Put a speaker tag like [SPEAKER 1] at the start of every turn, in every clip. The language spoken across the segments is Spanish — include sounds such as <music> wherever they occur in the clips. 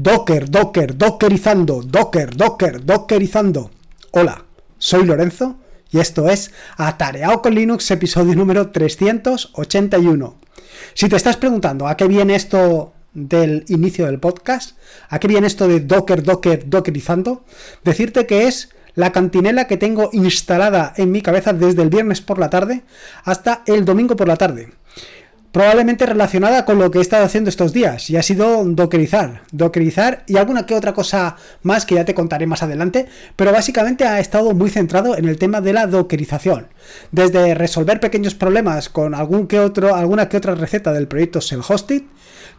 [SPEAKER 1] Docker, Docker, Dockerizando, Docker, Docker, Dockerizando. Hola, soy Lorenzo y esto es Atareado con Linux, episodio número 381. Si te estás preguntando a qué viene esto del inicio del podcast, a qué viene esto de Docker, Docker, Dockerizando, decirte que es la cantinela que tengo instalada en mi cabeza desde el viernes por la tarde hasta el domingo por la tarde probablemente relacionada con lo que he estado haciendo estos días y ha sido dockerizar, dockerizar y alguna que otra cosa más que ya te contaré más adelante, pero básicamente ha estado muy centrado en el tema de la dockerización, desde resolver pequeños problemas con algún que otro, alguna que otra receta del proyecto Self-Hosted,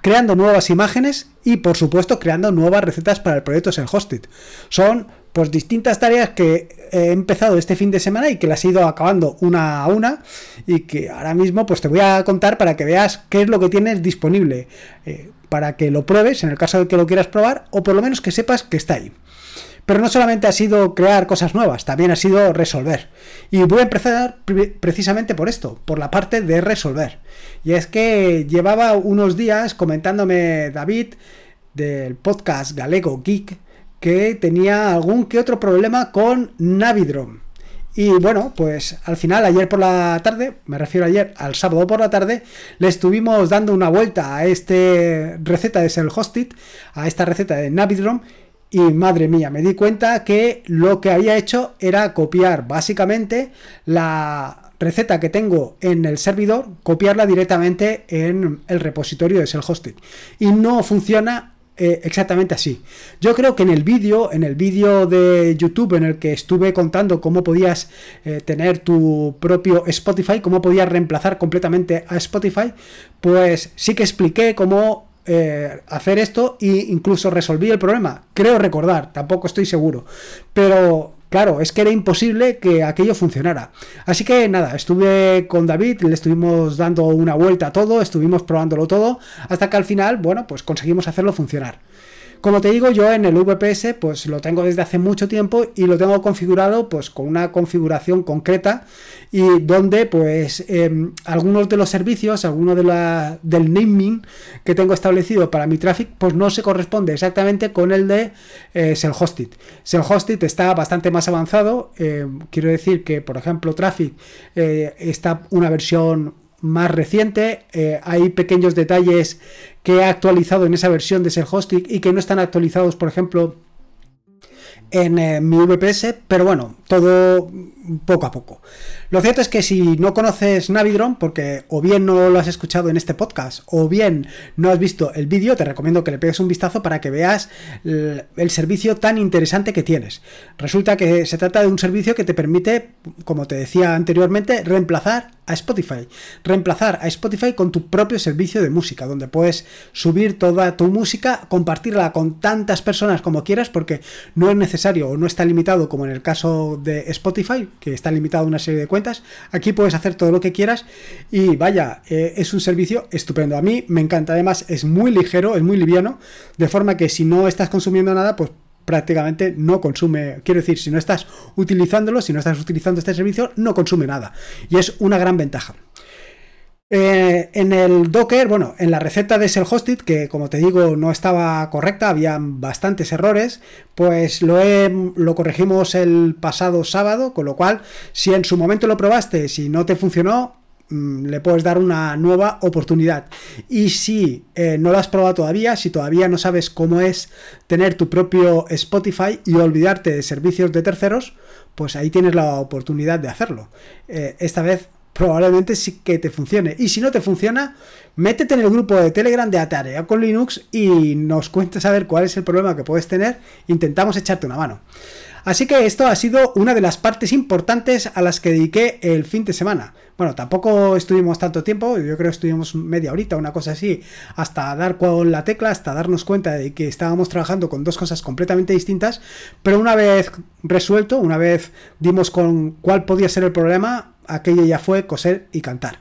[SPEAKER 1] creando nuevas imágenes y por supuesto creando nuevas recetas para el proyecto Self-Hosted. Son pues distintas tareas que he empezado este fin de semana y que las he ido acabando una a una y que ahora mismo pues te voy a contar para que veas qué es lo que tienes disponible eh, para que lo pruebes en el caso de que lo quieras probar o por lo menos que sepas que está ahí. Pero no solamente ha sido crear cosas nuevas, también ha sido resolver. Y voy a empezar precisamente por esto, por la parte de resolver. Y es que llevaba unos días comentándome David del podcast Galego Geek, que tenía algún que otro problema con Navidrom. Y bueno, pues al final, ayer por la tarde, me refiero ayer al sábado por la tarde, le estuvimos dando una vuelta a este receta de Self-Hosted, a esta receta de Navidrom, y madre mía, me di cuenta que lo que había hecho era copiar básicamente la receta que tengo en el servidor, copiarla directamente en el repositorio de Self-Hosted. Y no funciona eh, exactamente así. Yo creo que en el vídeo, en el vídeo de YouTube en el que estuve contando cómo podías eh, tener tu propio Spotify, cómo podías reemplazar completamente a Spotify, pues sí que expliqué cómo eh, hacer esto e incluso resolví el problema. Creo recordar, tampoco estoy seguro. Pero Claro, es que era imposible que aquello funcionara. Así que nada, estuve con David, le estuvimos dando una vuelta a todo, estuvimos probándolo todo, hasta que al final, bueno, pues conseguimos hacerlo funcionar. Como te digo, yo en el VPS pues lo tengo desde hace mucho tiempo y lo tengo configurado pues con una configuración concreta y donde pues em, algunos de los servicios, alguno de la, del naming que tengo establecido para mi traffic pues no se corresponde exactamente con el de eh, Self-Hosted. Self-Hosted está bastante más avanzado, em, quiero decir que por ejemplo Traffic eh, está una versión más reciente. Eh, hay pequeños detalles que he actualizado en esa versión de Self-Hosting y que no están actualizados, por ejemplo, en eh, mi VPS, pero bueno, todo poco a poco. Lo cierto es que si no conoces Navidron, porque o bien no lo has escuchado en este podcast, o bien no has visto el vídeo, te recomiendo que le pegues un vistazo para que veas el servicio tan interesante que tienes. Resulta que se trata de un servicio que te permite, como te decía anteriormente, reemplazar a Spotify. Reemplazar a Spotify con tu propio servicio de música, donde puedes subir toda tu música, compartirla con tantas personas como quieras, porque no es necesario o no está limitado como en el caso de Spotify, que está limitado a una serie de cuentas. Aquí puedes hacer todo lo que quieras y vaya, eh, es un servicio estupendo. A mí me encanta, además es muy ligero, es muy liviano, de forma que si no estás consumiendo nada, pues prácticamente no consume, quiero decir, si no estás utilizándolo, si no estás utilizando este servicio, no consume nada. Y es una gran ventaja. Eh, en el Docker, bueno, en la receta de Self-Hosted, que como te digo no estaba correcta, había bastantes errores, pues lo, lo corregimos el pasado sábado, con lo cual, si en su momento lo probaste, si no te funcionó, le puedes dar una nueva oportunidad. Y si eh, no lo has probado todavía, si todavía no sabes cómo es tener tu propio Spotify y olvidarte de servicios de terceros, pues ahí tienes la oportunidad de hacerlo. Eh, esta vez probablemente sí que te funcione. Y si no te funciona, métete en el grupo de Telegram de Atarea con Linux y nos cuentes a ver cuál es el problema que puedes tener. Intentamos echarte una mano. Así que esto ha sido una de las partes importantes a las que dediqué el fin de semana. Bueno, tampoco estuvimos tanto tiempo, yo creo que estuvimos media horita, una cosa así, hasta dar con la tecla, hasta darnos cuenta de que estábamos trabajando con dos cosas completamente distintas, pero una vez resuelto, una vez dimos con cuál podía ser el problema, aquello ya fue coser y cantar.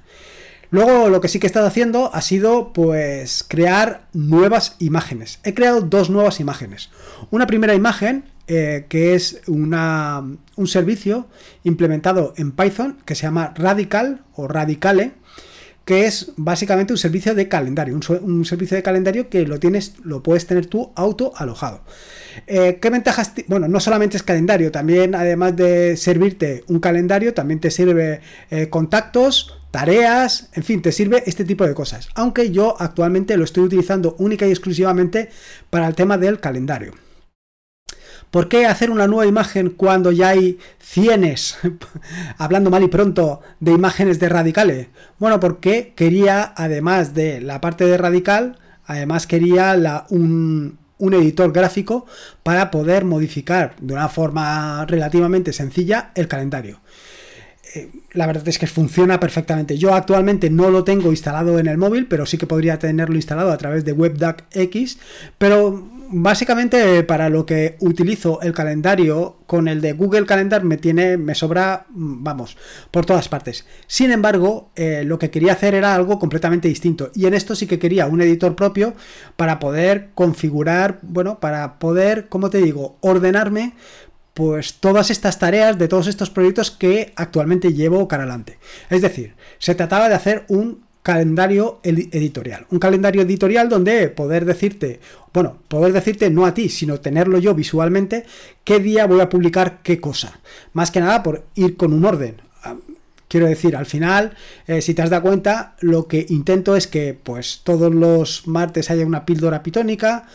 [SPEAKER 1] Luego lo que sí que he estado haciendo ha sido pues crear nuevas imágenes. He creado dos nuevas imágenes. Una primera imagen eh, que es una, un servicio implementado en Python que se llama Radical o Radicale que es básicamente un servicio de calendario, un, servicio de calendario que lo tienes, lo puedes tener tú auto alojado. Eh, ¿Qué ventajas? Bueno, no solamente es calendario, también además de servirte un calendario, también te sirve eh, contactos, tareas, en fin, te sirve este tipo de cosas. Aunque yo actualmente lo estoy utilizando única y exclusivamente para el tema del calendario. ¿Por qué hacer una nueva imagen cuando ya hay cienes, <laughs> hablando mal y pronto, de imágenes de radicales? Bueno, porque quería, además de la parte de radical, además quería la, un, un editor gráfico para poder modificar de una forma relativamente sencilla el calendario. Eh, la verdad es que funciona perfectamente. Yo actualmente no lo tengo instalado en el móvil, pero sí que podría tenerlo instalado a través de WebDAC X. Pero básicamente para lo que utilizo el calendario con el de Google Calendar me tiene, me sobra, mm, vamos, por todas partes. Sin embargo, eh, lo que quería hacer era algo completamente distinto. Y en esto sí que quería un editor propio para poder configurar, bueno, para poder, como te digo, ordenarme pues todas estas tareas de todos estos proyectos que actualmente llevo cara adelante. Es decir, se trataba de hacer un calendario editorial. Un calendario editorial donde poder decirte, bueno, poder decirte no a ti, sino tenerlo yo visualmente, qué día voy a publicar qué cosa. Más que nada por ir con un orden. Ah, quiero decir, al final, eh, si te has dado cuenta, lo que intento es que pues todos los martes haya una píldora pitónica,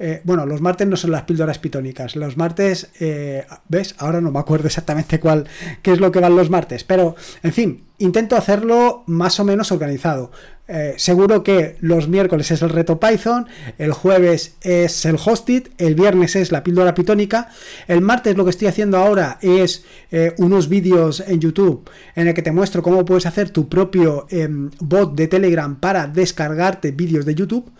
[SPEAKER 1] eh, bueno, los martes no son las píldoras pitónicas. Los martes, eh, ¿ves? Ahora no me acuerdo exactamente cuál, qué es lo que van los martes. Pero, en fin, intento hacerlo más o menos organizado. Eh, seguro que los miércoles es el reto Python, el jueves es el hosted, el viernes es la píldora pitónica, el martes lo que estoy haciendo ahora es unos vídeos en YouTube en el que te muestro cómo puedes hacer tu propio em, bot de Telegram para descargarte vídeos de YouTube.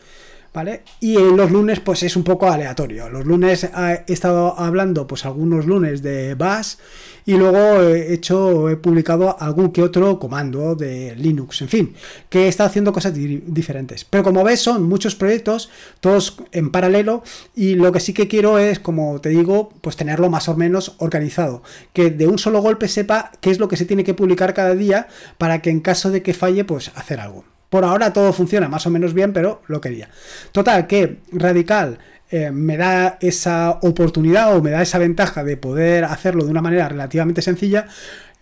[SPEAKER 1] Y en los lunes, pues es un poco aleatorio. Los lunes he estado hablando, pues algunos lunes de Bash y luego he hecho, he publicado algún que otro comando de Linux, en fin, que está haciendo cosas diferentes. Pero como ves, son muchos proyectos, todos en paralelo, y lo que sí que quiero es, como te digo, pues tenerlo más o menos organizado. Que de un solo golpe sepa qué es lo que se tiene que publicar cada día para que en caso de que falle, pues hacer algo. Por ahora todo funciona más o menos bien, pero lo quería. Total, que Radical eh, me da esa oportunidad o me da esa ventaja de poder hacerlo de una manera relativamente sencilla.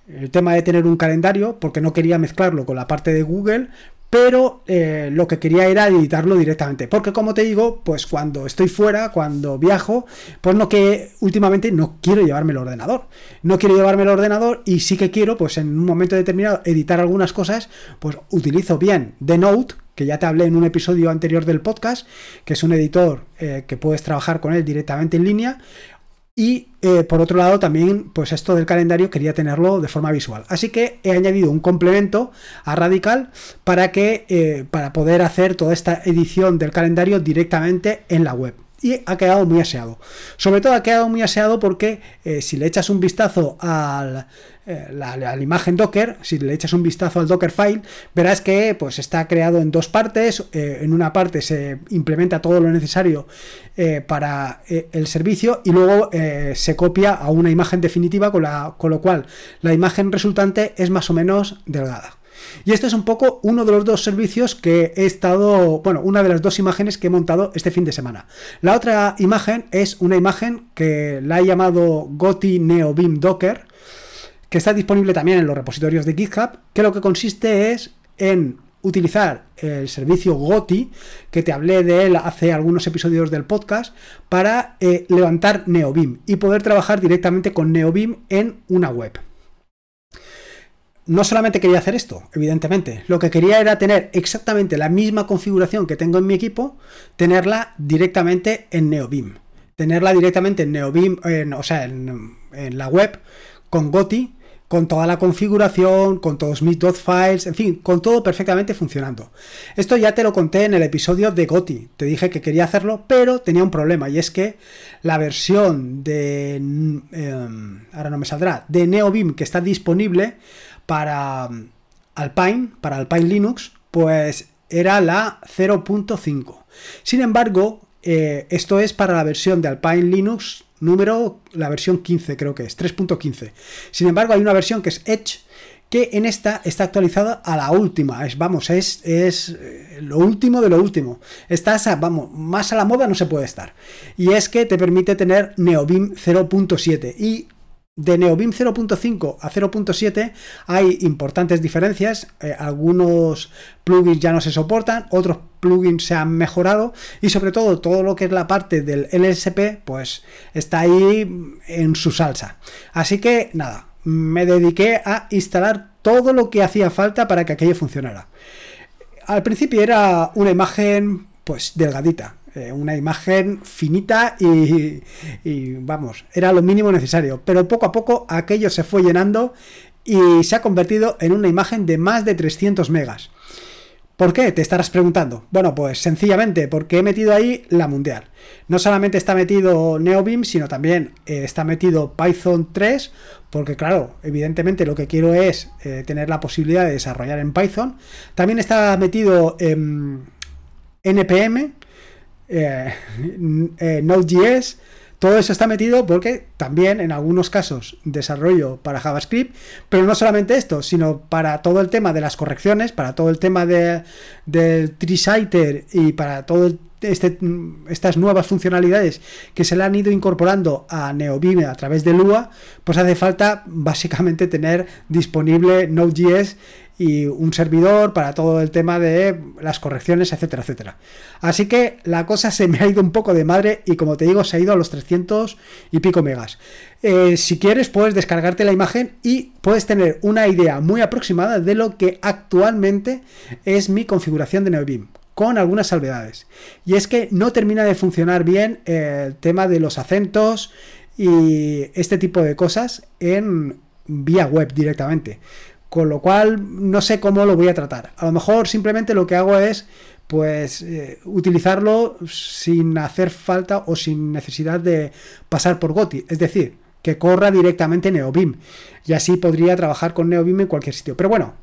[SPEAKER 1] El tema de tener un calendario, porque no quería mezclarlo con la parte de Google, pero eh, lo que quería era editarlo directamente. Porque como te digo, pues cuando estoy fuera, cuando viajo, pues no que últimamente no quiero llevarme el ordenador. No quiero llevarme el ordenador y sí que quiero, pues en un momento determinado, editar algunas cosas, pues utilizo bien The Note, que ya te hablé en un episodio anterior del podcast, que es un editor eh, que puedes trabajar con él directamente en línea, y eh, por otro lado, también, pues esto del calendario quería tenerlo de forma visual. Así que he añadido un complemento a Radical para que eh, para poder hacer toda esta edición del calendario directamente en la web y ha quedado muy aseado. Sobre todo ha quedado muy aseado porque eh, si le echas un vistazo a eh, la, imagen Docker, si le echas un vistazo al Dockerfile, verás que pues, está creado en dos partes. Eh, en una parte se implementa todo lo necesario para el servicio y luego se copia a una imagen definitiva con, la, con lo cual la imagen resultante es más o menos delgada. Y este es un poco uno de los dos servicios que he estado, bueno, una de las dos imágenes que he montado este fin de semana. La otra imagen es una imagen que la he llamado Goti NeoBeam Docker, que está disponible también en los repositorios de GitHub, que lo que consiste es en utilizar el servicio Goti, que te hablé de él hace algunos episodios del podcast, para eh, levantar NeoBeam y poder trabajar directamente con NeoBeam en una web no solamente quería hacer esto, evidentemente, lo que quería era tener exactamente la misma configuración que tengo en mi equipo, tenerla directamente en NeoBeam. Tenerla directamente en NeoBeam, o sea, en, la web con Goti, con toda la configuración, con todos mis dot files, en fin, con todo perfectamente funcionando. Esto ya te lo conté en el episodio de Goti. Te dije que quería hacerlo, pero tenía un problema y es que la versión de em, ahora no me saldrá, de NeoBeam que está disponible para mm, Alpine, para Alpine Linux, pues era la 0.5. Sin embargo, eh, esto es para la versión de Alpine Linux número, la versión 15 creo que es, 3.15. Sin embargo, hay una versión que es Edge, que en esta está actualizada a la última. Es, vamos, es, es eh, lo último de lo último. Estás, vamos, más a la moda no se puede estar. Y es que te permite tener NeoBeam 0.7 y de NeoBeam 0.5 a 0.7 hay importantes diferencias. Eh, algunos plugins ya no se soportan, otros plugins se han mejorado y sobre todo todo lo que es la parte del LSP pues está ahí en su salsa. Así que nada, me dediqué a instalar todo lo que hacía falta para que aquello funcionara. Al principio era una imagen pues delgadita, eh, una imagen finita y, vamos, era lo mínimo necesario. Pero poco a poco aquello se fue llenando y se ha convertido en una imagen de más de 300 megas. ¿Por qué? Te estarás preguntando. Bueno, pues sencillamente porque he metido ahí la mundial. No solamente está metido NeoBeam, sino también eh, está metido Python 3, porque claro, evidentemente lo que quiero es eh, tener la posibilidad de desarrollar en Python. También está metido NPM, eh, eh, Node.js, todo eso está metido porque también en algunos casos desarrollo para JavaScript, pero no solamente esto, sino para todo el tema de las correcciones, para todo el tema de, del Triciter y para todo este, estas nuevas funcionalidades que se le han ido incorporando a NeoBeam a través de Lua, pues hace falta básicamente tener disponible Node.js y un servidor para todo el tema de las correcciones, etcétera, etcétera. Así que la cosa se me ha ido un poco de madre y como te digo, se ha ido a los 300 y pico megas. Eh, si quieres, puedes descargarte la imagen y puedes tener una idea muy aproximada de lo que actualmente es mi configuración de NeoBeam con algunas salvedades. Y es que no termina de funcionar bien el tema de los acentos y este tipo de cosas en vía web directamente. Con lo cual no sé cómo lo voy a tratar. A lo mejor simplemente lo que hago es pues eh, utilizarlo sin hacer falta o sin necesidad de pasar por GOTI. Es decir, que corra directamente NeoBeam. Y así podría trabajar con NeoBeam en cualquier sitio. Pero bueno,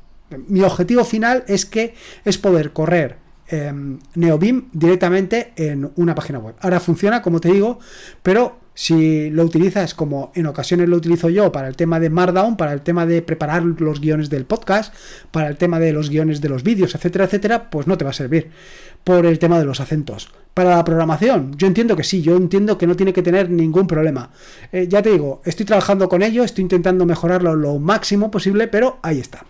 [SPEAKER 1] mi objetivo final es que es poder correr em, NeoBeam directamente en una página web. Ahora funciona, como te digo, pero si lo utilizas como en ocasiones lo utilizo yo para el tema de Markdown, para el tema de preparar los guiones del podcast, para el tema de los guiones de los vídeos, etcétera, etcétera, pues no te va a servir por el tema de los acentos. Para la programación, yo entiendo que sí, yo entiendo que no tiene que tener ningún problema. Eh, ya te digo, estoy trabajando con ello, estoy intentando mejorarlo lo máximo posible, pero ahí está.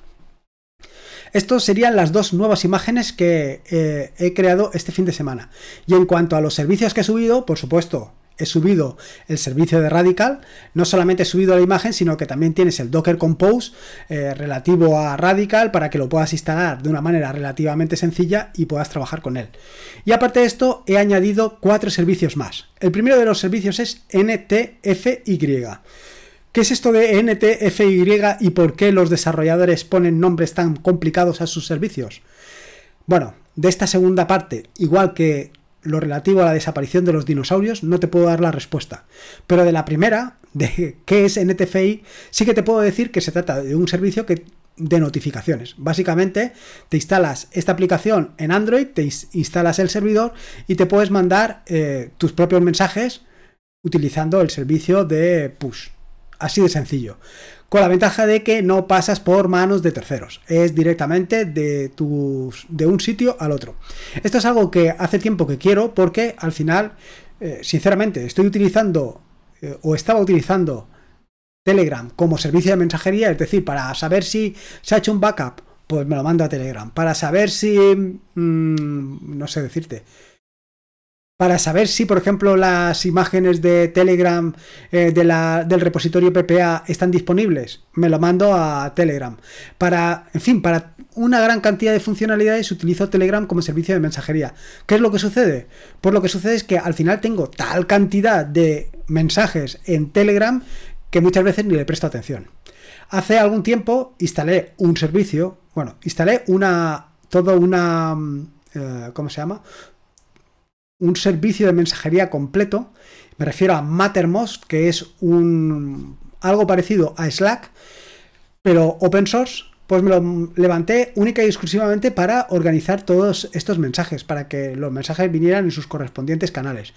[SPEAKER 1] Estos serían las dos nuevas imágenes que eh, he creado este fin de semana. Y en cuanto a los servicios que he subido, por supuesto, he subido el servicio de Radical, no solamente he subido la imagen, sino que también tienes el Docker Compose eh, relativo a Radical para que lo puedas instalar de una manera relativamente sencilla y puedas trabajar con él. Y aparte de esto, he añadido cuatro servicios más. El primero de los servicios es NTFY. ¿Qué es esto de NTFY y por qué los desarrolladores ponen nombres tan complicados a sus servicios? Bueno, de esta segunda parte, igual que lo relativo a la desaparición de los dinosaurios, no te puedo dar la respuesta. Pero de la primera, de qué es NTFI, sí que te puedo decir que se trata de un servicio que de notificaciones. Básicamente, te instalas esta aplicación en Android, te instalas el servidor y te puedes mandar eh, tus propios mensajes utilizando el servicio de push. Así de sencillo con la ventaja de que no pasas por manos de terceros, es directamente de, de un sitio al otro. Esto es algo que hace tiempo que quiero porque al final, eh, sinceramente, estoy utilizando eh, o estaba utilizando Telegram como servicio de mensajería, es decir, para saber si se ha hecho un backup, pues me lo mando a Telegram. Para saber si, mm, no sé decirte, para saber si, por ejemplo, las imágenes de Telegram eh, del repositorio PPA están disponibles. Me lo mando a Telegram. Para, en fin, para una gran cantidad de funcionalidades utilizo Telegram como servicio de mensajería. ¿Qué es lo que sucede? Pues lo que sucede es que al final tengo tal cantidad de mensajes en Telegram que muchas veces ni le presto atención. Hace algún tiempo instalé un servicio, bueno, instalé una, todo una, mm, eh, ¿cómo se llama? Un servicio de mensajería completo. Me refiero a Mattermost, que es un algo parecido a Slack, pero open source. Pues me lo levanté única y exclusivamente para organizar todos estos mensajes, para que los mensajes vinieran en sus correspondientes canales.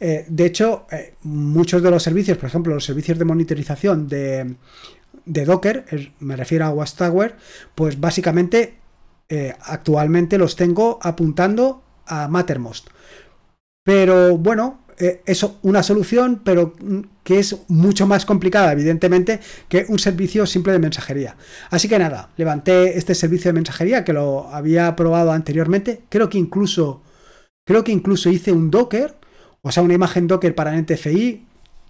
[SPEAKER 1] Eh, de hecho, eh, muchos de los servicios, por ejemplo, los servicios de monitorización de, de Docker, me refiero a Watchtower, pues básicamente eh, actualmente los tengo apuntando a Mattermost. Pero bueno, eh, es una solución, pero que es mucho más complicada, evidentemente, que un servicio simple de mensajería. Así que nada, levanté este servicio de mensajería que lo había probado anteriormente. Creo que incluso, creo que incluso hice un Docker, o sea, una imagen Docker para NTFI,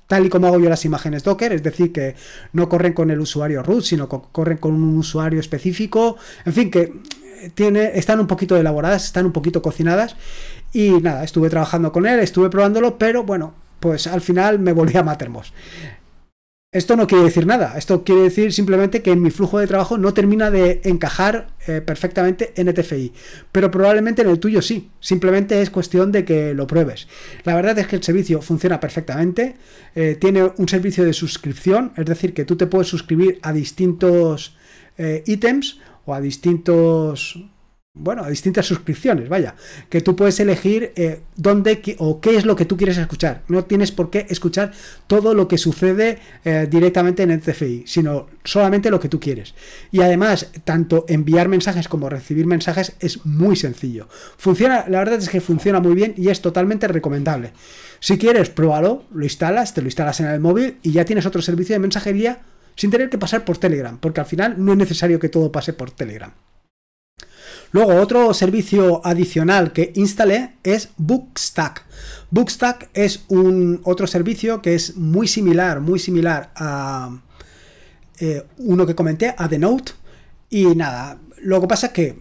[SPEAKER 1] tal y como hago yo las imágenes Docker, es decir, que no corren con el usuario root, sino que corren con un usuario específico, en fin, que tiene, están un poquito elaboradas, están un poquito cocinadas y nada, estuve trabajando con él, estuve probándolo, pero bueno, pues al final me volví a Mattermost. Esto no quiere decir nada, esto quiere decir simplemente que en mi flujo de trabajo no termina de encajar eh, perfectamente en ETFI, pero probablemente en el tuyo sí, simplemente es cuestión de que lo pruebes. La verdad es que el servicio funciona perfectamente, eh, tiene un servicio de suscripción, es decir, que tú te puedes suscribir a distintos eh, ítems o a distintos bueno, a distintas suscripciones, vaya, que tú puedes elegir eh, dónde o qué es lo que tú quieres escuchar. No tienes por qué escuchar todo lo que sucede eh, directamente en el TFI, sino solamente lo que tú quieres. Y además, tanto enviar mensajes como recibir mensajes es muy sencillo. Funciona, la verdad es que funciona muy bien y es totalmente recomendable. Si quieres, pruébalo, lo instalas, te lo instalas en el móvil y ya tienes otro servicio de mensajería sin tener que pasar por Telegram, porque al final no es necesario que todo pase por Telegram. Luego, otro servicio adicional que instalé es Bookstack. Bookstack es un otro servicio que es muy similar, muy similar a eh, uno que comenté, a The Note. Y nada, lo que pasa es que,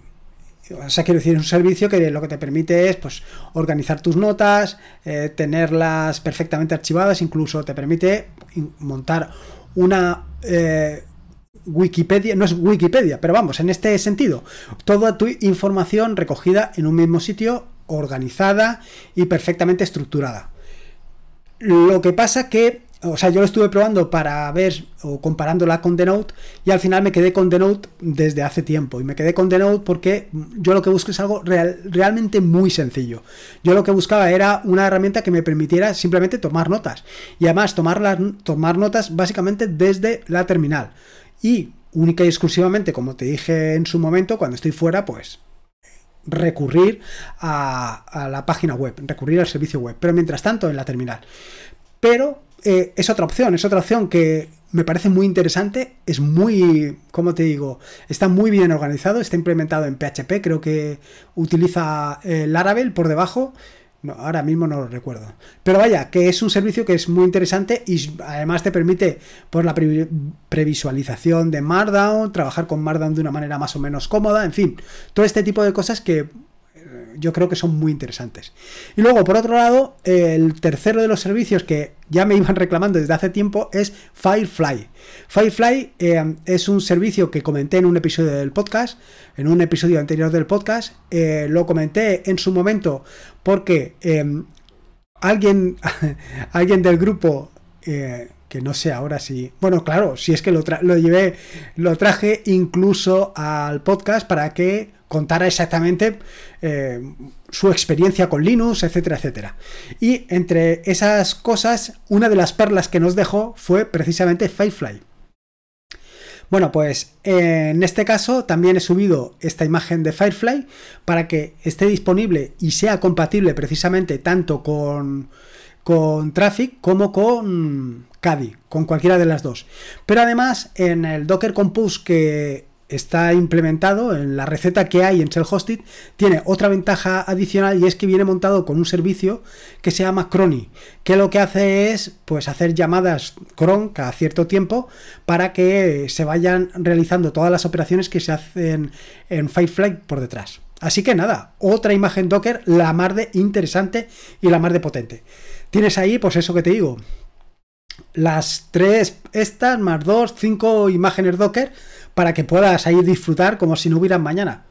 [SPEAKER 1] o sea, quiero decir, es un servicio que lo que te permite es pues, organizar tus notas, eh, tenerlas perfectamente archivadas, incluso te permite montar una eh, Wikipedia, no es Wikipedia, pero vamos, en este sentido, toda tu información recogida en un mismo sitio, organizada y perfectamente estructurada. Lo que pasa que, o sea, yo lo estuve probando para ver o comparándola con Denote y al final me quedé con Denote desde hace tiempo y me quedé con Denote porque yo lo que busco es algo realmente muy sencillo. Yo lo que buscaba era una herramienta que me permitiera simplemente tomar notas y además tomar notas básicamente desde la terminal y única y exclusivamente, como te dije en su momento, cuando estoy fuera, pues recurrir a, la página web, recurrir al servicio web, pero mientras tanto en la terminal. Pero eh, es otra opción, es otra opción que me parece muy interesante, es muy, como te digo, está muy bien organizado, está implementado en PHP, creo que utiliza el Laravel por debajo no, ahora mismo no lo recuerdo. Pero vaya, que es un servicio que es muy interesante y además te permite, por la previsualización de Markdown, trabajar con Markdown de una manera más o menos cómoda, en fin, todo este tipo de cosas que yo creo que son muy interesantes. Y luego, por otro lado, el tercero de los servicios que ya me <laughs> iban reclamando desde hace tiempo es Firefly. Firefly eh, es un servicio que comenté en un episodio del podcast, en un episodio anterior del podcast. Eh, lo comenté en su momento porque eh, alguien, <laughs> alguien del grupo que no sé ahora si. Bueno, claro, si es que lo llevé, lo traje incluso al podcast para que contara exactamente eh, su experiencia con Linux, etcétera, etcétera. Y entre esas cosas, una de las perlas que nos dejó fue precisamente Firefly. Bueno, pues en este caso también he subido esta imagen de Firefly para que esté disponible y sea compatible precisamente tanto con, con Traffic como con Caddy, con cualquiera de las dos. Pero además en el Docker Compose que está implementado en la receta que hay en Shell Hosted, tiene otra ventaja adicional y es que viene montado con un servicio que se llama Crony, que lo que hace es pues hacer llamadas cron cada cierto tiempo para que se vayan realizando todas las operaciones que se hacen en Firefly por detrás. Así que nada, otra imagen Docker, la más de interesante y la más de potente. Tienes ahí, pues eso que te digo, las tres, estas, más dos, cinco imágenes Docker para que puedas ahí disfrutar como si no hubiera mañana.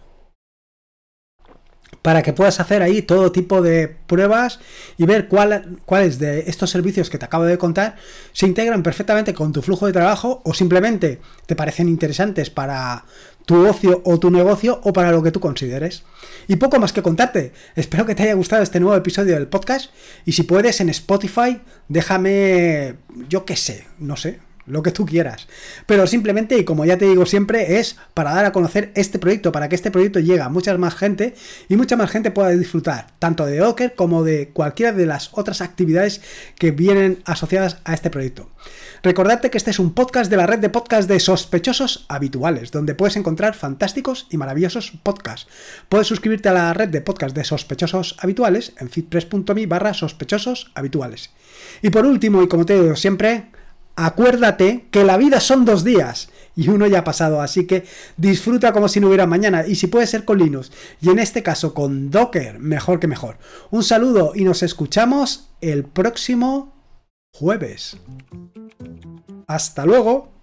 [SPEAKER 1] Para que puedas hacer ahí todo tipo de pruebas y ver cuáles de estos servicios que te acabo de contar se integran perfectamente con tu flujo de trabajo o simplemente te parecen interesantes para tu ocio o tu negocio o para lo que tú consideres. Y poco más que contarte. Espero que te haya gustado este nuevo episodio del podcast y si puedes en Spotify déjame, yo qué sé, no sé, lo que tú quieras. Pero simplemente, y como ya te digo siempre, es para dar a conocer este proyecto, para que este proyecto llegue a mucha más gente y mucha más gente pueda disfrutar tanto de Docker como de cualquiera de las otras actividades que vienen asociadas a este proyecto. Recordarte que este es un podcast de la red de podcast de sospechosos habituales, donde puedes encontrar fantásticos y maravillosos podcasts. Puedes suscribirte a la red de podcast de sospechosos habituales en fitpress.me barra sospechosos habituales. Y por último, y como te digo siempre, acuérdate que la vida son dos días y uno ya ha pasado, así que disfruta como si no hubiera mañana y si puede ser con Linux y en este caso con Docker, mejor que mejor. Un saludo y nos escuchamos el próximo jueves. Hasta luego.